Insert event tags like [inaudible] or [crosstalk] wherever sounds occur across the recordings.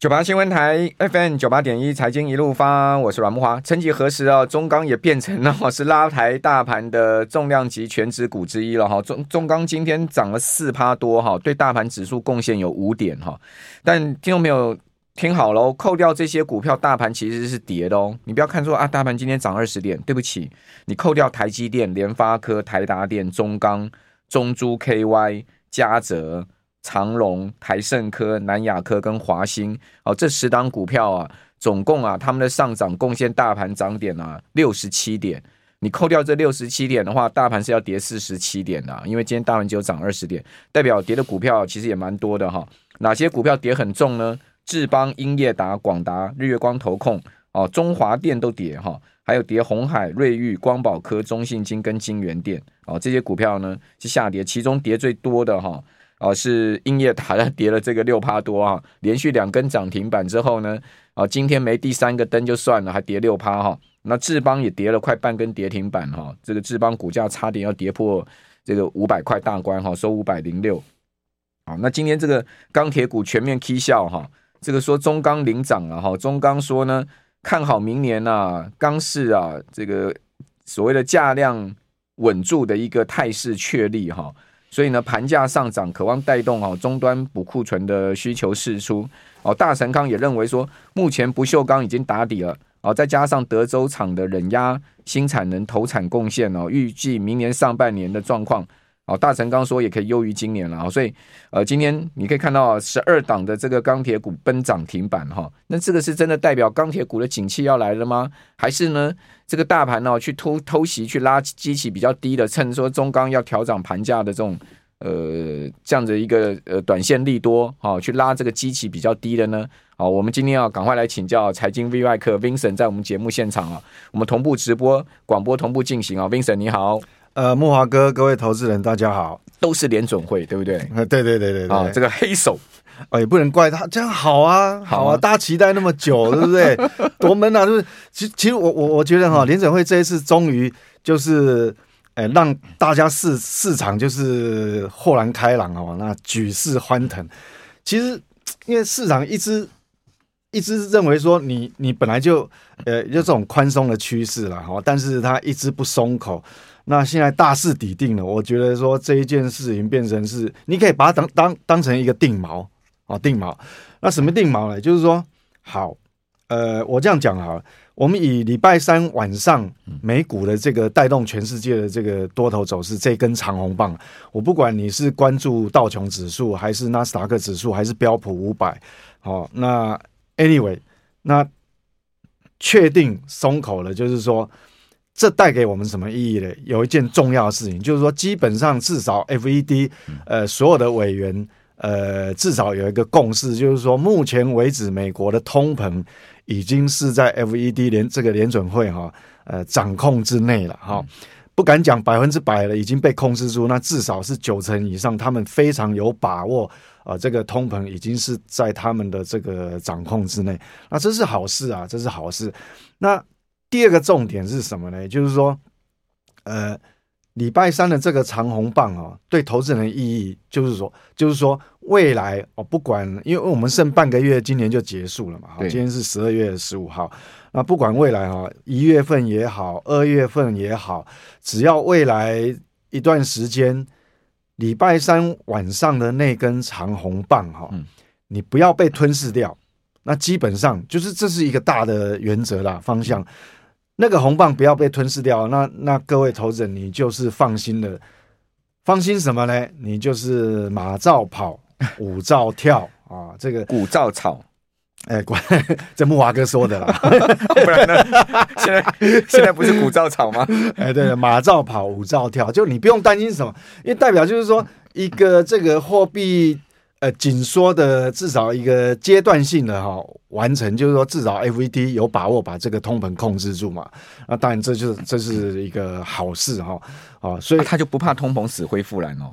九八新闻台 FM 九八点一财经一路发，我是阮慕驊。曾几何时啊，中钢也变成了 [laughs] 是拉抬大盘的重量级权值股之一了哈。中中钢今天涨了四趴多哈，对大盘指数贡献有五点哈。但听众朋友听好喽，扣掉这些股票，大盘其实是跌的哦。你不要看说啊，大盘今天涨二十点，对不起，你扣掉台积电、联发科、台达电、中钢、中珠 KY、嘉泽。长荣、台盛科、南亚科跟华兴，哦，这十档股票啊，总共啊，他们的上涨贡献大盘涨点啊六十七点。你扣掉这六十七点的话，大盘是要跌四十七点的，因为今天大盘只有涨二十点，代表跌的股票其实也蛮多的哈。哪些股票跌很重呢？智邦、英业达、广达、日月光投控、哦，中华电都跌哈，还有跌红海、瑞昱、光宝科、中信金跟金元电，哦，这些股票呢是下跌，其中跌最多的哈。是英业达跌了这个六趴多啊，连续两根涨停板之后呢，啊，今天没第三个灯就算了，还跌六趴哈。那智邦也跌了快半根跌停板哈，这个智邦股价差点要跌破这个五百块大关哈，收五百零六。好，那今天这个钢铁股全面 K 笑哈，这个说中钢领涨了哈，中钢说呢看好明年啊钢市啊这个所谓的价量稳住的一个态势确立哈。所以呢，盘价上涨，渴望带动哦终端补库存的需求释出哦。大神康也认为说，目前不锈钢已经打底了哦，再加上德州厂的冷压新产能投产贡献哦，预计明年上半年的状况。哦，大成刚说也可以优于今年了，所以呃，今天你可以看到十二档的这个钢铁股奔涨停板哈，那这个是真的代表钢铁股的景气要来了吗？还是呢，这个大盘呢去偷偷袭去拉基期比较低的，趁说中钢要调涨盘价的这种呃这样的一个呃短线利多哈，去拉这个基期比较低的呢？好，我们今天要赶快来请教财经 V 外客 Vincent 在我们节目现场啊，我们同步直播广播同步进行啊，Vincent 你好。呃，木华哥，各位投资人，大家好，都是联准会，对不对？对对对对对啊，这个黑手，哦，也不能怪他，这样好啊，好啊，大家期待那么久，[laughs] 对不对？多闷啊，就是其其实我我我觉得哈，联准会这一次终于就是，哎，让大家市市场就是豁然开朗哦，那举世欢腾。其实因为市场一直一直认为说你你本来就呃有这种宽松的趋势了哈，但是他一直不松口。那现在大势已定了，我觉得说这一件事情变成是，你可以把它当当当成一个定锚啊，定锚。那什么定锚呢？就是说，好，呃，我这样讲好了，我们以礼拜三晚上美股的这个带动全世界的这个多头走势，这根长红棒，我不管你是关注道琼指数，还是纳斯达克指数，还是标普五百，好，那 anyway，那确定松口了，就是说。这带给我们什么意义呢？有一件重要的事情，就是说，基本上至少 FED 呃所有的委员呃至少有一个共识，就是说，目前为止美国的通膨已经是在 FED 联这个联准会哈呃掌控之内了哈，不敢讲百分之百了，已经被控制住，那至少是九成以上，他们非常有把握啊，这个通膨已经是在他们的这个掌控之内，那这是好事啊，这是好事，那。第二个重点是什么呢？就是说，呃，礼拜三的这个长红棒哦，对投资人的意义就是说，就是说未来哦，不管因为我们剩半个月，今年就结束了嘛。今天是十二月十五号，那不管未来哈，一月份也好，二月份也好，只要未来一段时间，礼拜三晚上的那根长红棒哈，嗯，你不要被吞噬掉，那基本上就是这是一个大的原则啦，方向。那个红棒不要被吞噬掉，那那各位投资人，你就是放心了。放心什么呢？你就是马照跑，舞照跳啊！这个 [laughs] 鼓照吵，哎，关 [laughs] 这木华哥说的啦，[laughs] 不然呢？[laughs] 现在现在不是鼓照吵吗？哎，对了，马照跑，舞照跳，就你不用担心什么，因为代表就是说一个这个货币。呃，紧缩的至少一个阶段性的哈、哦、完成，就是说至少 FED 有把握把这个通膨控制住嘛。那当然这就是这是一个好事哈、哦。哦，所以、啊、他就不怕通膨死灰复燃哦。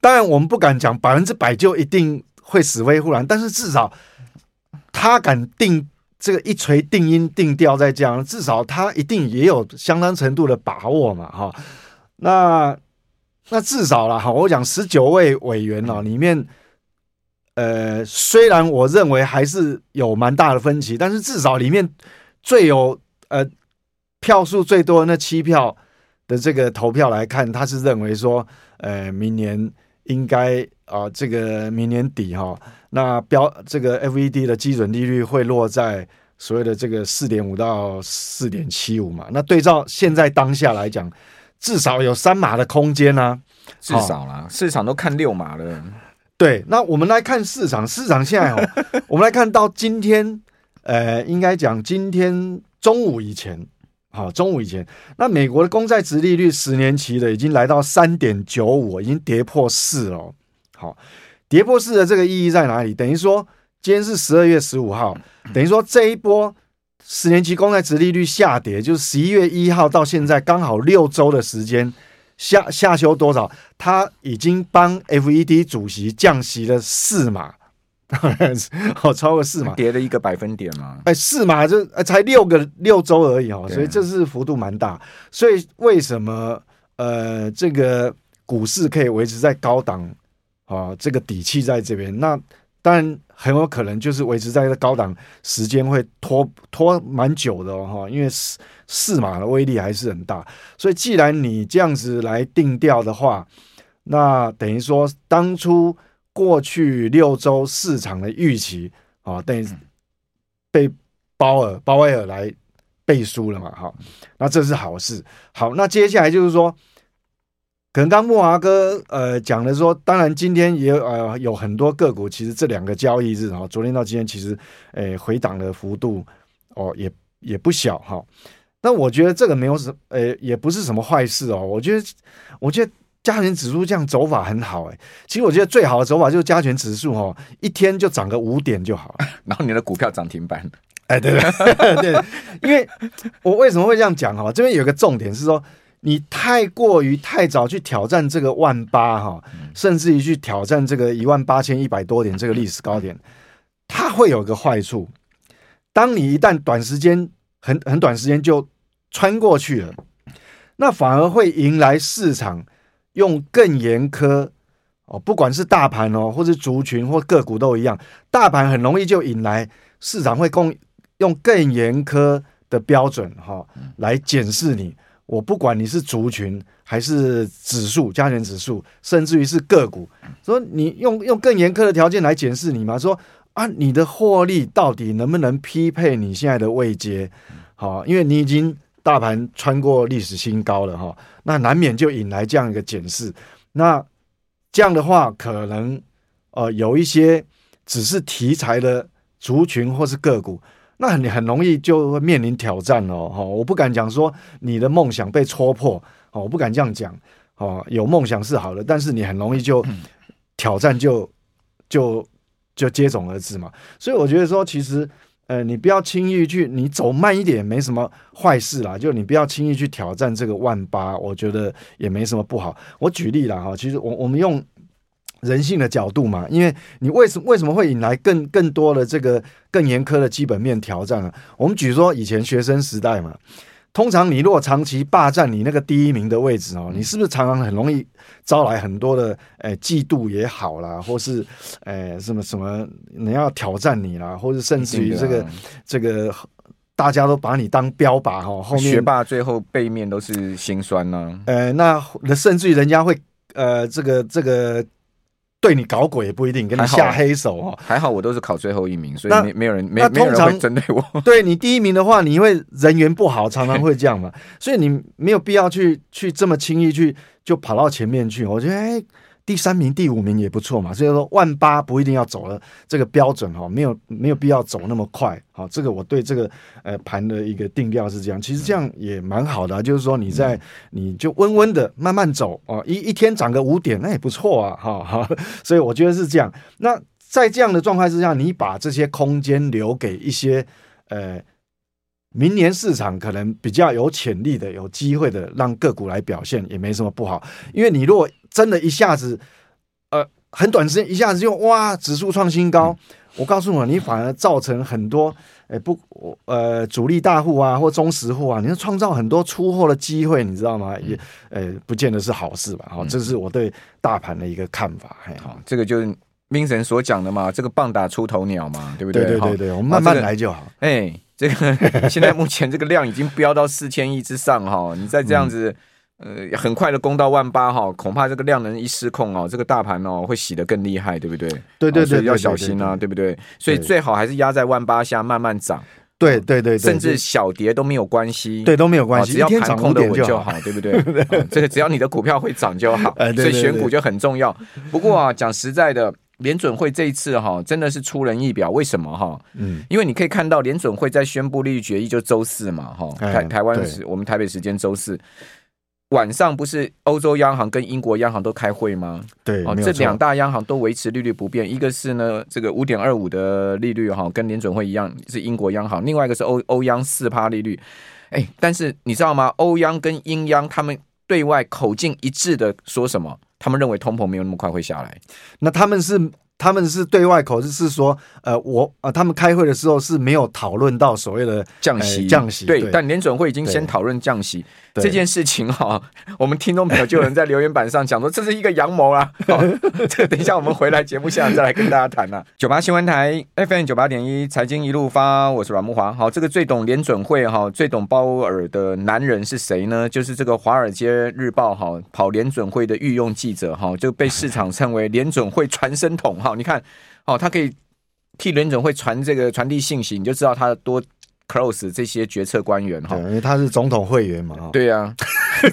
当然我们不敢讲百分之百就一定会死灰复燃，但是至少他敢定这个一锤定音定调在这样，至少他一定也有相当程度的把握嘛哈、那那至少了哈，我讲十九位委员哦里面。呃，虽然我认为还是有蛮大的分歧，但是至少里面最有呃票数最多的那七票的这个投票来看，他是认为说，呃，明年应该啊、呃，这个明年底哈、那标这个 FED 的基准利率会落在所谓的这个四点五到四点七五嘛。那对照现在当下来讲，至少有三码的空间呢、啊，至少啦，哦、市场都看六码了。对，那我们来看市场，市场现在哦，[laughs] 我们来看到今天，呃，应该讲今天中午以前，好、哦，中午以前，那美国的公债值利率十年期的已经来到三点九五，已经跌破四了。好、哦，跌破式的这个意义在哪里？等于说今天是十二月十五号，等于说这一波十年期公债殖利率下跌，就是十一月一号到现在刚好六周的时间。下下修多少？他已经帮 FED 主席降息了四码，当然是哦，超过四码，跌了一个百分点嘛？哎，四码就才六个六周而已哦，所以这是幅度蛮大。所以为什么呃这个股市可以维持在高档啊？这个底气在这边，那当然很有可能就是维持在一个高档时间会拖拖蛮久的哦，因为四。四码的威力还是很大，所以既然你这样子来定调的话，那等于说当初过去六周市场的预期啊，等于被鲍尔鲍威尔来背书了嘛，哈，那这是好事。好，那接下来就是说，可能刚木华哥呃讲的说，当然今天也呃有很多个股，其实这两个交易日啊，昨天到今天其实诶、呃、回档的幅度哦也也不小哈。那我觉得这个没有什么，呃，也不是什么坏事哦。我觉得，我觉得加权指数这样走法很好，诶。其实我觉得最好的走法就是加权指数哦，一天就涨个五点就好，[laughs] 然后你的股票涨停板。哎，对 [laughs] 对对，因为我为什么会这样讲哈？这边有个重点是说，你太过于太早去挑战这个万八哈，甚至于去挑战这个一万八千一百多点这个历史高点，它会有个坏处。当你一旦短时间很很短时间就穿过去了，那反而会迎来市场用更严苛哦，不管是大盘哦，或是族群或个股都一样，大盘很容易就引来市场会共用更严苛的标准哈、哦、来检视你。我不管你是族群还是指数，加权指数，甚至于是个股，说你用用更严苛的条件来检视你嘛，说。啊，你的获利到底能不能匹配你现在的位阶？好，因为你已经大盘穿过历史新高了哈，那难免就引来这样一个检视。那这样的话，可能呃有一些只是题材的族群或是个股，那你很容易就会面临挑战哦。哈，我不敢讲说你的梦想被戳破，哦，我不敢这样讲。哦，有梦想是好的，但是你很容易就挑战就就。就接踵而至嘛，所以我觉得说，其实，呃，你不要轻易去，你走慢一点也没什么坏事啦。就你不要轻易去挑战这个万八，我觉得也没什么不好。我举例了哈，其实我我们用人性的角度嘛，因为你为什么为什么会引来更更多的这个更严苛的基本面挑战啊？我们举说以前学生时代嘛。通常你如果长期霸占你那个第一名的位置哦，你是不是常常很容易招来很多的诶嫉妒也好啦，或是诶什么什么你要挑战你啦，或是甚至于这个这个大家都把你当标靶哈，后面学霸最后背面都是心酸呢。呃，那甚至于人家会呃这个这个。对你搞鬼也不一定，跟你下黑手哦。还好我都是考最后一名，所以没没有人没没有人会针对我。[laughs] [laughs] 对你第一名的话，你因为人缘不好，常常会这样嘛，所以你没有必要去去这么轻易去就跑到前面去。我觉得哎。第三名、第五名也不错嘛，所以说万八不一定要走了这个标准哈，没有没有必要走那么快。好，这个我对这个呃盘的一个定调是这样，其实这样也蛮好的，就是说你在你就温温的慢慢走哦，一一天涨个五点，那也不错啊，哈哈。[laughs] 所以我觉得是这样。那在这样的状态之下，你把这些空间留给一些呃。明年市场可能比较有潜力的、有机会的，让个股来表现也没什么不好。因为你如果真的一下子，呃，很短时间一下子就哇，指数创新高，我告诉你，你反而造成很多，哎不，呃，主力大户啊或中实户啊，你要创造很多出货的机会，你知道吗？也，呃，不见得是好事吧？好，这是我对大盘的一个看法。好，这个就是。Vincent 所讲的嘛，这个棒打出头鸟嘛，对不对？对对对对，我们慢慢来就好。哎，这个 [laughs] 现在目前这个量已经飙到四千亿之上哈，你再这样子。呃，很快的攻到万八哈，恐怕这个量能一失控哦，这个大盘哦会洗得更厉害，对不对？对对对，要小心啊，对不对？所以最好还是压在万八下慢慢涨。对对对，甚至小跌都没有关系，对都没有关系，只要盘控的稳就好，对不对？[laughs] 这个只要你的股票会涨就好，所以选股就很重要。不过啊，讲实在的，联准会这一次哈真的是出人意表，为什么哈？嗯，因为你可以看到联准会在宣布利率决议就周四嘛哈，台台湾时我们台北时间周四。晚上不是欧洲央行跟英国央行都开会吗？对，哦，这两大央行都维持利率不变，一个是呢这个五点二五的利率哈，跟联准会一样是英国央行，另外一个是欧欧央四趴利率。哎，但是你知道吗？欧央跟英央他们对外口径一致的说什么？他们认为通膨没有那么快会下来。那他们是？他们是对外口是说，呃，我呃，他们开会的时候是没有讨论到所谓的降息，降息。对，但联准会已经先讨论降息这件事情哈。[laughs] 我们听众朋友就有人在留言板上讲说，这是一个阳谋啊。[laughs] 这等一下我们回来节目现场再来跟大家谈呐。九八新闻台 FM 九八点一财经一路发，我是阮慕华。好，这个最懂联准会哈，最懂鲍尔的男人是谁呢？就是这个《华尔街日报》哈，跑联准会的御用记者哈，就被市场称为联准会传声筒哈。你看，哦，他可以替联准会传这个传递信息，你就知道他多 close 这些决策官员哈。因为他是总统会员嘛。对呀、啊，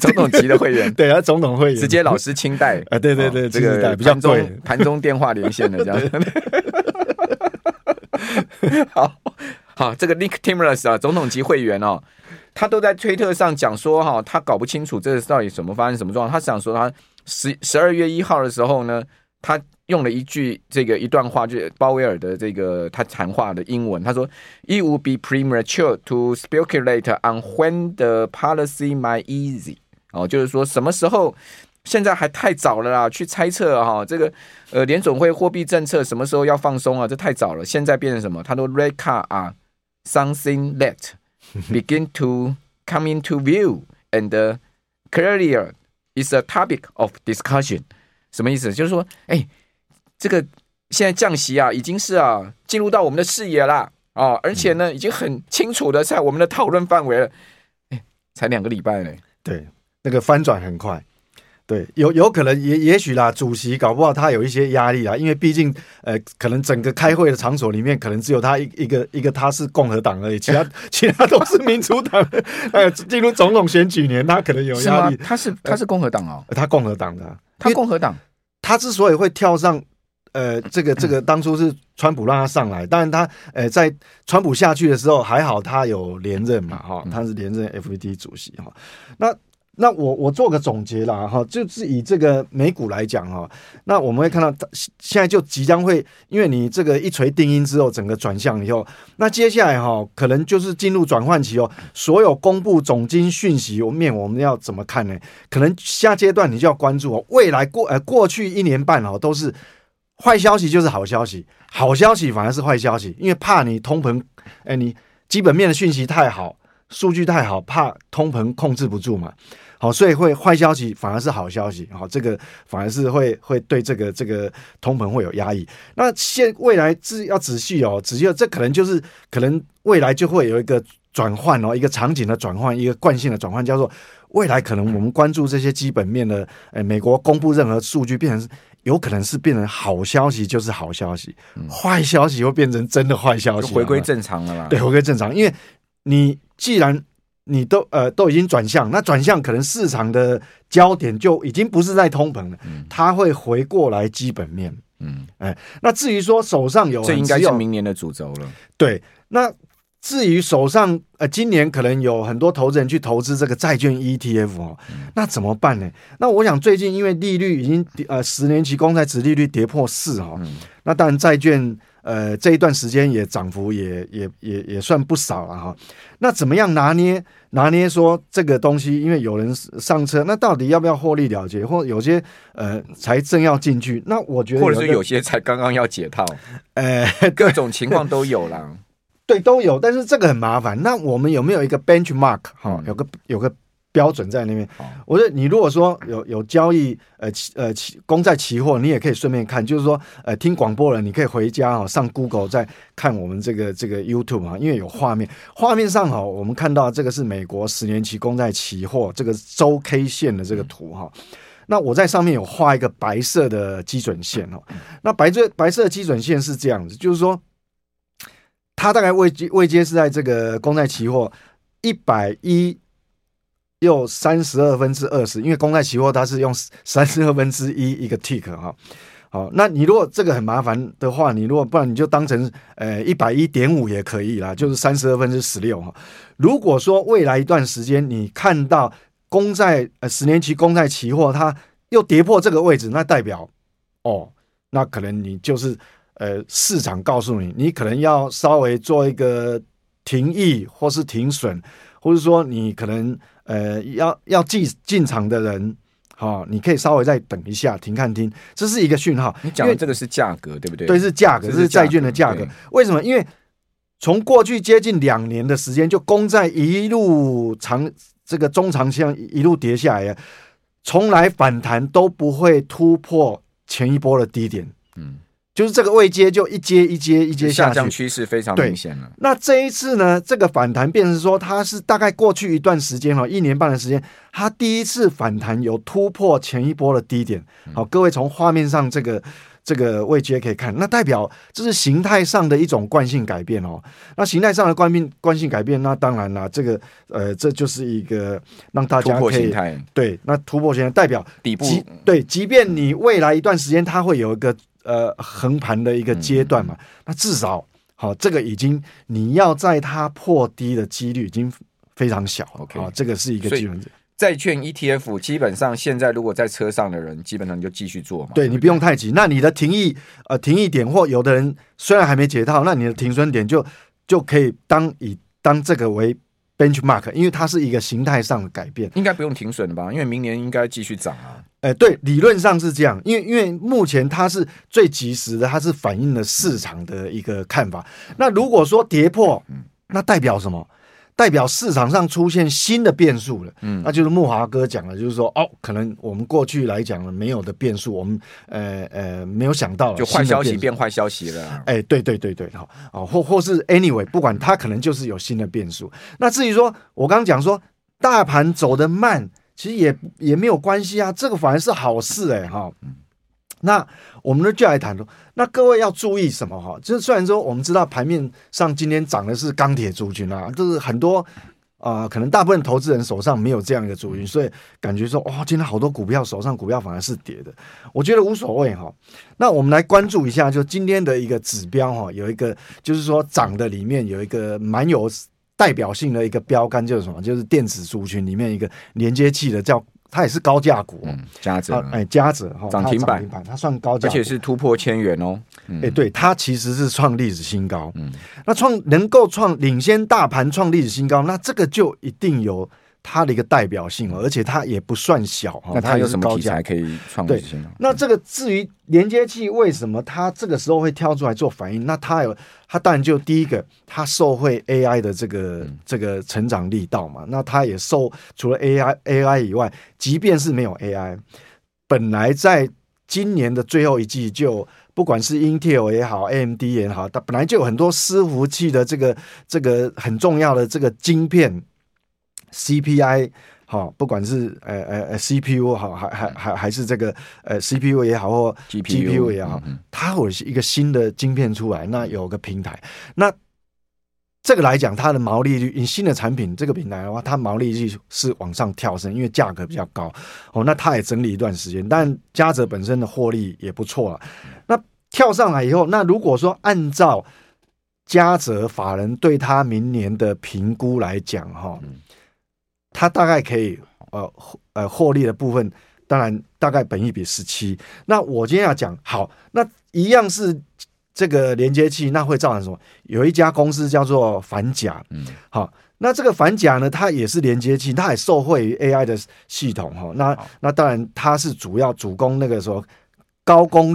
总统级的会员。[laughs] 对啊，总统会员直接老师清代 [laughs] 啊。对对对，这个盘中盘中电话连线的这样。[laughs] 好好，这个 Nick Timiraos 啊，总统级会员哦，他都在推特上讲说哈，他搞不清楚这是到底什么发生什么状况。他想说他十十二月一号的时候呢，他。用了一句这个一段话，就是鲍威尔的这个他谈话的英文，他说：“It would be premature to speculate on when the policy might ease。”哦，就是说什么时候，现在还太早了啦，去猜测哈、哦，这个呃联总会货币政策什么时候要放松啊？这太早了，现在变成什么？他说：“Rate cut 啊，something that [laughs] begin to come into view and clearly is a topic of discussion。”什么意思？就是说，哎。 这个现在降息啊，已经是啊进入到我们的视野啦啊、哦，而且呢，已经很清楚的在我们的讨论范围了。哎，才两个礼拜呢，对，那个翻转很快，对，有有可能也也许啦，主席搞不好他有一些压力啦，因为毕竟呃，可能整个开会的场所里面，可能只有他一一个一个他是共和党而已，其他 [laughs] 其他都是民主党。呃，进入总统选举年，他可能有压力。他是他是共和党哦，呃、他共和党的，他共和党，他之所以会跳上。呃，这个这个当初是川普让他上来，但是他呃在川普下去的时候还好，他有连任嘛，哈，他是连任 FED 主席哈。那那我我做个总结啦，哈，就是以这个美股来讲哈，那我们会看到现在就即将会，因为你这个一锤定音之后，整个转向以后，那接下来哈可能就是进入转换期哦。所有公布总经讯息面，我们要怎么看呢？可能下阶段你就要关注哦，未来过呃过去一年半哦都是。坏消息就是好消息，好消息反而是坏消息，因为怕你通膨，哎，你基本面的讯息太好，数据太好，怕通膨控制不住嘛，好，所以会坏消息反而是好消息，好，这个反而是会会对这个这个通膨会有压抑。那现未来是要仔细哦，仔细，这可能就是可能未来就会有一个转换哦，一个场景的转换，一个惯性的转换，叫做未来可能我们关注这些基本面的，哎，美国公布任何数据变成。有可能是变成好消息就是好消息，嗯、坏消息又变成真的坏消息，回归正常了啦。对，回归正常，因为你既然你都呃都已经转向，那转向可能市场的焦点就已经不是在通膨了，嗯、它会回过来基本面。嗯，哎，那至于说手上有，这应该是明年的主轴了。对，那。至于手上呃，今年可能有很多投资人去投资这个债券 ETF 哦，那怎么办呢？那我想最近因为利率已经呃十年期公债值利率跌破四哈，那当然债券呃这一段时间也涨幅也也也也算不少了哈。那怎么样拿捏拿捏说这个东西？因为有人上车，那到底要不要获利了结？或有些呃才正要进去，那我觉得或者是有些才刚刚要解套，[laughs] 呃，各种情况都有啦。对，都有，但是这个很麻烦。那我们有没有一个 benchmark 哈、嗯？有个有个标准在那边。我说你如果说有有交易呃期呃期公债期货，你也可以顺便看，就是说呃听广播了，你可以回家哦上 Google 再看我们这个这个 YouTube 啊，因为有画面，画面上哈我们看到这个是美国十年期公债期货这个周 K 线的这个图哈。那我在上面有画一个白色的基准线哦，那白色白色的基准线是这样子，就是说它大概位阶位阶是在这个公债期货一百一。又三十二分之二十，因为公债期货它是用三十二分之一一个 tick 哈，好，那你如果这个很麻烦的话，你如果不然你就当成呃一百一点五也可以啦，就是三十二分之十六哈。如果说未来一段时间你看到公债呃十年期公债期货它又跌破这个位置，那代表哦，那可能你就是呃市场告诉你，你可能要稍微做一个停益或是停损，或者说你可能。呃，要要进进场的人，好、哦，你可以稍微再等一下，停看听，这是一个讯号。你讲的这个是价格，对不对？对，是价格，这是债券的价格。为什么？因为从过去接近两年的时间，就公债一路长这个中长线一路跌下来，从来反弹都不会突破前一波的低点。嗯。就是这个位阶就一阶一阶一阶下去，下降趋势非常明显了。那这一次呢，这个反弹变成说，它是大概过去一段时间哈，一年半的时间，它第一次反弹有突破前一波的低点。好，各位从画面上这个这个位阶可以看，那代表这是形态上的一种惯性改变哦。那形态上的惯性惯性改变，那当然啦，这个呃，这就是一个让大家可以对，那突破形态代表底部对，即便你未来一段时间它会有一个。呃，横盘的一个阶段嘛，那至少好，这个已经你要在它破低的几率已经非常小了。OK，这个是一个基本。债券 ETF 基本上现在如果在车上的人，基本上就继续做嘛。对，你不用太急。那你的停益呃停益点或有的人虽然还没解套，那你的停损点就就可以当以当这个为 benchmark，因为它是一个形态上的改变，应该不用停损的吧？因为明年应该继续涨啊。哎，对，理论上是这样，因为因为目前它是最及时的，它是反映了市场的一个看法。那如果说跌破，那代表什么？代表市场上出现新的变数了。嗯，那就是木华哥讲的，就是说哦，可能我们过去来讲了没有的变数，我们呃呃没有想到，就坏消息变坏消息了。哎，对对对对，好哦，或或是 anyway，不管它可能就是有新的变数。那至于说我刚刚讲说大盘走得慢。其实也也没有关系啊，这个反而是好事哎哈。那我们就来谈，那各位要注意什么哈？就是虽然说我们知道盘面上今天涨的是钢铁族群啊，就是很多啊、呃，可能大部分投资人手上没有这样一个族群，所以感觉说哇，今天好多股票手上股票反而是跌的。我觉得无所谓哈。那我们来关注一下，就今天的一个指标哈，有一个就是说涨的里面有一个蛮有。代表性的一个标杆就是什么？就是电子族群里面一个连接器的，叫它也是高价股，嗯，嘉泽，哎，嘉泽哈，涨停板，它算高价，而且是突破千元哦，哎，对，它其实是创历史新高，嗯，那创能够创领先大盘创历史新高，那这个就一定有。它的一个代表性，而且它也不算小。那它有什么题材可以创新？对，那这个至于连接器为什么它这个时候会跳出来做反应？那它有，它当然就第一个，它受惠 AI 的这个、嗯、这个成长力道嘛。那它也受除了 AI AI 以外，即便是没有 AI，本来在今年的最后一季就不管是 Intel 也好，AMD 也好，它本来就有很多伺服器的这个这个很重要的这个晶片。CPI 好，不管是呃呃呃 CPU 好，还还还还是这个呃 CPU 也好，或 GPU 也好，它会有一个新的晶片出来，那有个平台，那这个来讲，它的毛利率，以新的产品这个平台的话，它毛利率是往上跳升，因为价格比较高哦。那它也整理一段时间，但嘉泽本身的获利也不错了。那跳上来以后，那如果说按照嘉泽法人对他明年的评估来讲，哈。它大概可以，呃，呃，获利的部分，当然大概本益比十七。那我今天要讲，好，那一样是这个连接器，那会造成什么？有一家公司叫做反甲，嗯，好，那这个反甲呢，它也是连接器，它也受惠于 AI 的系统，哈，那那当然它是主要主攻那个时候高功率。